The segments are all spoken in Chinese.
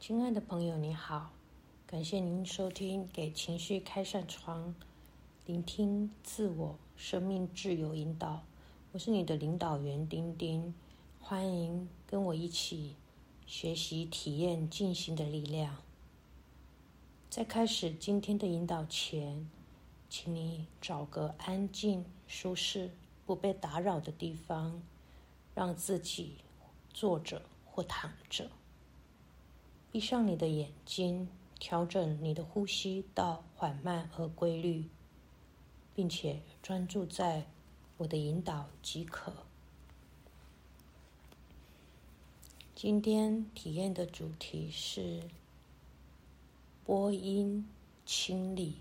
亲爱的朋友，你好，感谢您收听《给情绪开扇窗》，聆听自我生命自由引导。我是你的领导员丁丁，欢迎跟我一起学习、体验静心的力量。在开始今天的引导前，请你找个安静、舒适、不被打扰的地方，让自己坐着或躺着。闭上你的眼睛，调整你的呼吸到缓慢而规律，并且专注在我的引导即可。今天体验的主题是播音清理。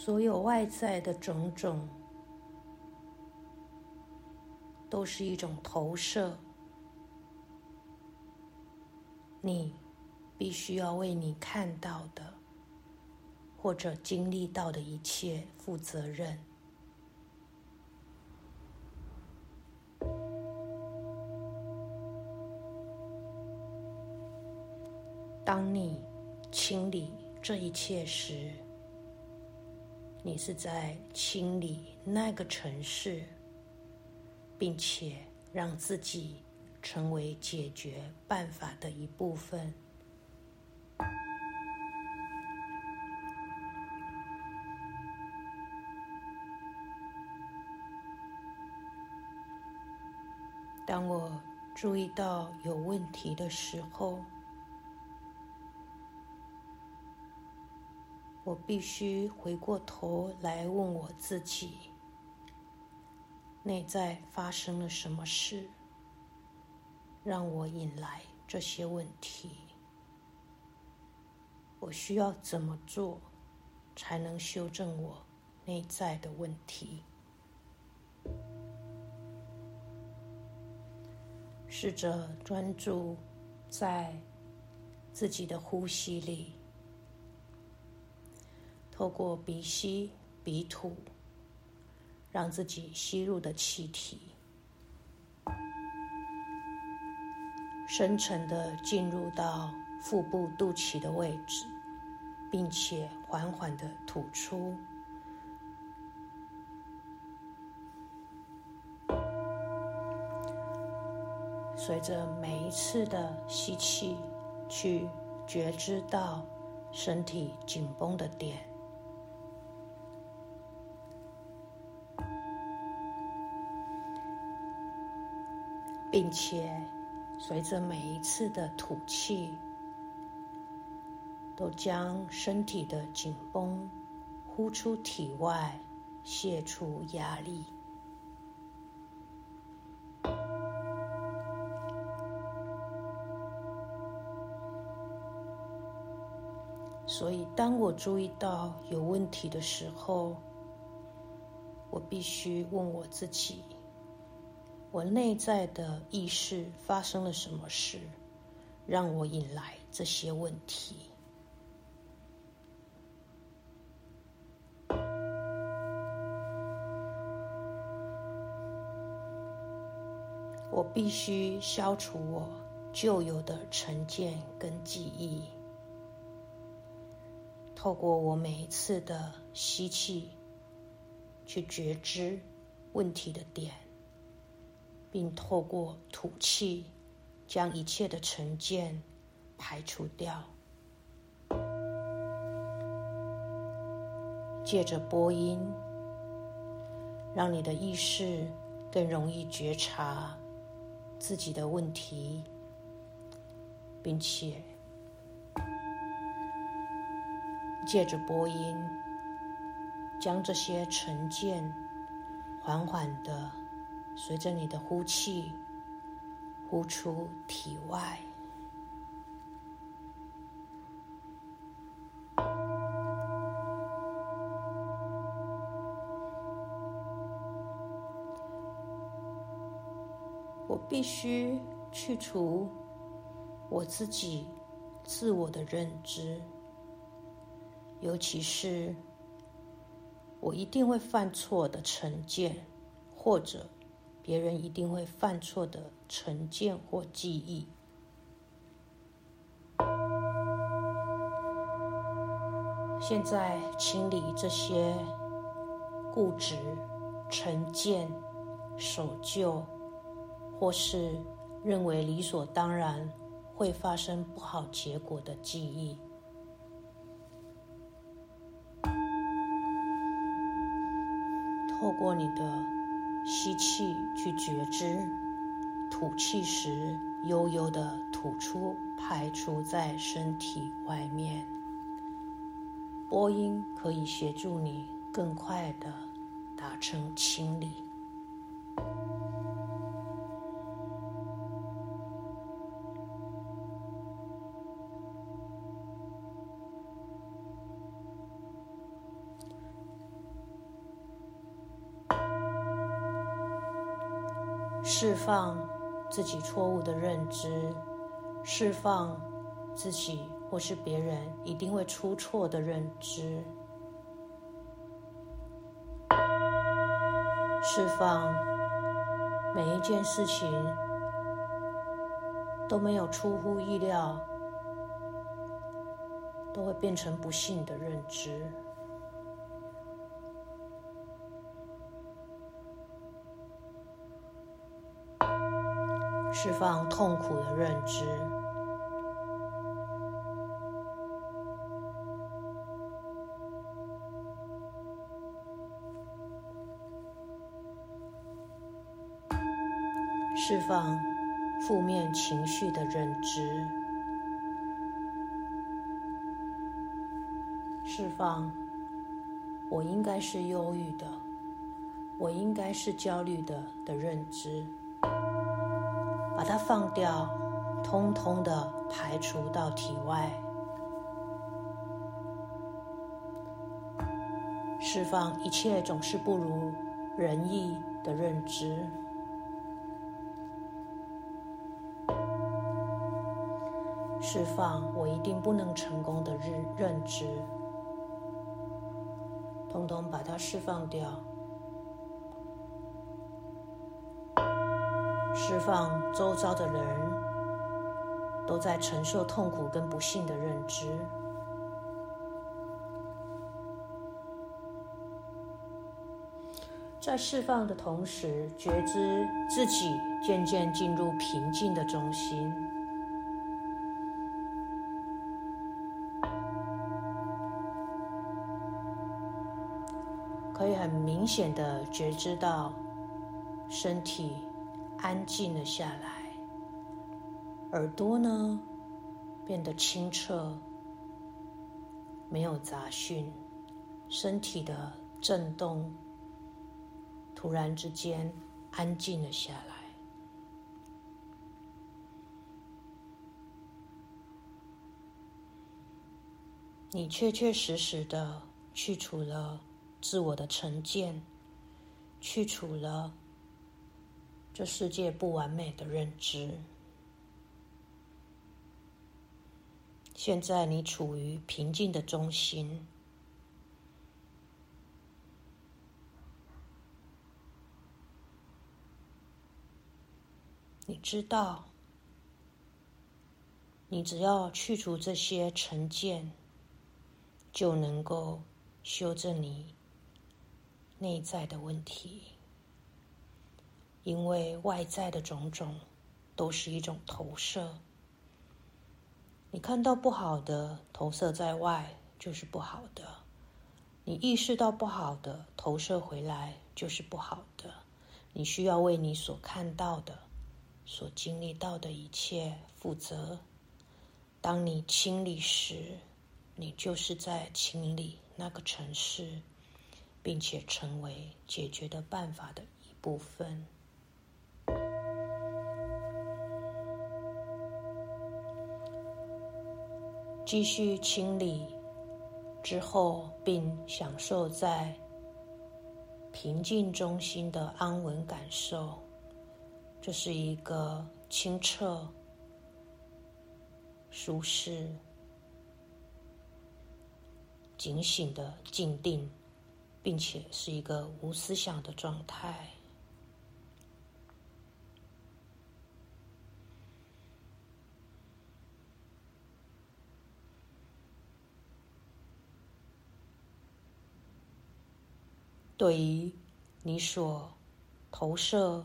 所有外在的种种，都是一种投射。你必须要为你看到的或者经历到的一切负责任。当你清理这一切时，你是在清理那个城市，并且让自己成为解决办法的一部分。当我注意到有问题的时候，我必须回过头来问我自己：内在发生了什么事，让我引来这些问题？我需要怎么做，才能修正我内在的问题？试着专注在自己的呼吸里。透过鼻吸鼻吐，让自己吸入的气体深沉的进入到腹部肚脐的位置，并且缓缓的吐出。随着每一次的吸气，去觉知到身体紧绷的点。并且，随着每一次的吐气，都将身体的紧绷呼出体外，泄出压力。所以，当我注意到有问题的时候，我必须问我自己。我内在的意识发生了什么事，让我引来这些问题？我必须消除我旧有的成见跟记忆，透过我每一次的吸气，去觉知问题的点。并透过吐气，将一切的成见排除掉。借着播音，让你的意识更容易觉察自己的问题，并且借着播音，将这些成见缓缓的。随着你的呼气呼出体外。我必须去除我自己自我的认知尤其是我一定会犯错的成见或者别人一定会犯错的成见或记忆。现在清理这些固执、成见、守旧。或是认为理所当然会发生不好结果的记忆，透过你的吸气去觉知，吐气时悠悠的吐出，排出在身体外面。播音可以协助你更快的达成清理。释放自己错误的认知，释放自己或是别人一定会出错的认知，释放每一件事情都没有出乎意料，都会变成不幸的认知。释放痛苦的认知，释放负面情绪的认知，释放我应该是忧郁的，我应该是焦虑的的认知。把它放掉，通通的排除到体外，释放一切总是不如人意的认知，释放我一定不能成功的认认知，通通把它释放掉。释放周遭的人都在承受痛苦跟不幸的认知，在释放的同时，觉知自己渐渐进入平静的中心，可以很明显的觉知到身体。安静了下来，耳朵呢变得清澈，没有杂讯，身体的震动突然之间安静了下来。你确确实实的去除了自我的成见，去除了。这世界不完美的认知。现在你处于平静的中心，你知道，你只要去除这些成见，就能够修正你内在的问题。因为外在的种种都是一种投射，你看到不好的投射在外就是不好的，你意识到不好的投射回来就是不好的，你需要为你所看到的、所经历到的一切负责。当你清理时，你就是在清理那个城市，并且成为解决的办法的一部分。继续清理之后，并享受在平静中心的安稳感受，这是一个清澈、舒适、警醒的静定，并且是一个无思想的状态。对于你所投射、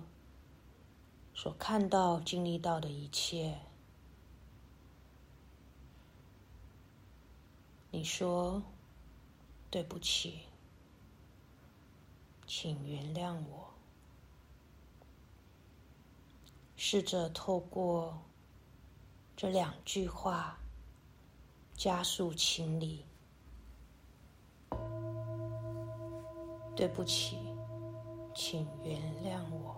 所看到、经历到的一切，你说对不起，请原谅我。试着透过这两句话加速清理。对不起，请原谅我。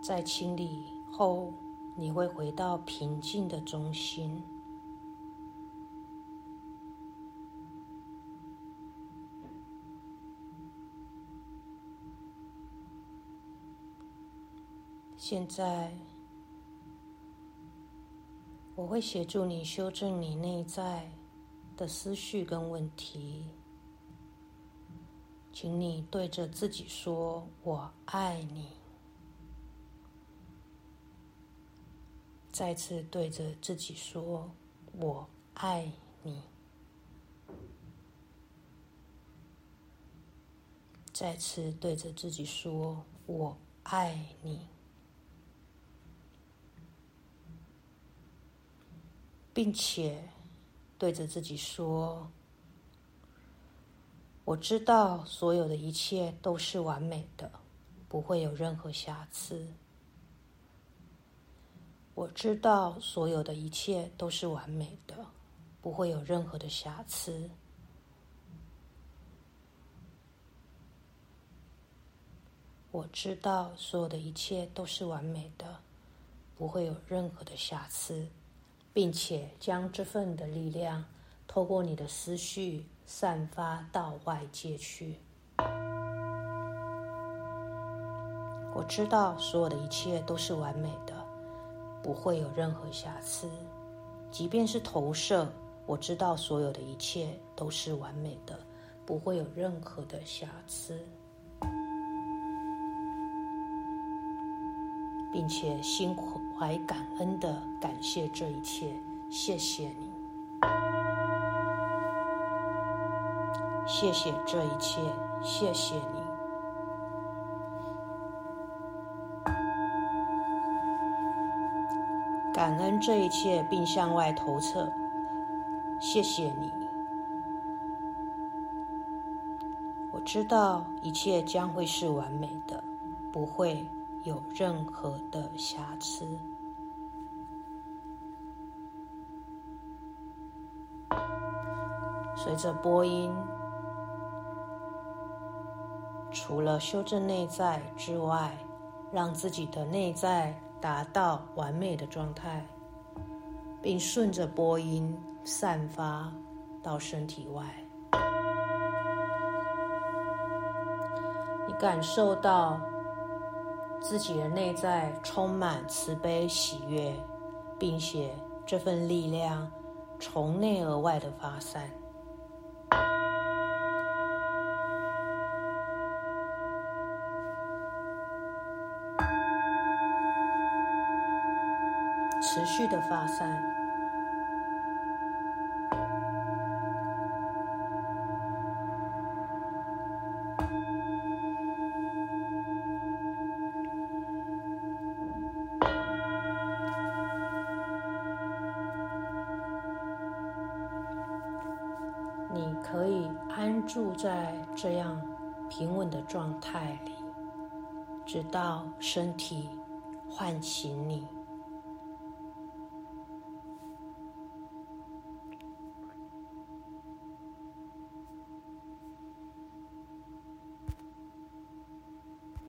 在清理后，你会回到平静的中心。现在，我会协助你修正你内在的思绪跟问题，请你对着自己说：“我爱你。”再次对着自己说：“我爱你。”再次对着自己说：“我爱你。”并且对着自己说：“我知道所有的一切都是完美的，不会有任何瑕疵。我知道所有的一切都是完美的，不会有任何的瑕疵。我知道所有的一切都是完美的，不会有任何的瑕疵。”并且将这份的力量透过你的思绪散发到外界去。我知道所有的一切都是完美的，不会有任何瑕疵。即便是投射，我知道所有的一切都是完美的，不会有任何的瑕疵。并且心怀感恩的感谢这一切，谢谢你，谢谢这一切，谢谢你，感恩这一切，并向外投射，谢谢你。我知道一切将会是完美的，不会。有任何的瑕疵。随着播音，除了修正内在之外，让自己的内在达到完美的状态，并顺着播音散发到身体外，你感受到。自己的内在充满慈悲喜悦，并且这份力量从内而外的发散，持续的发散。可以安住在这样平稳的状态里，直到身体唤醒你。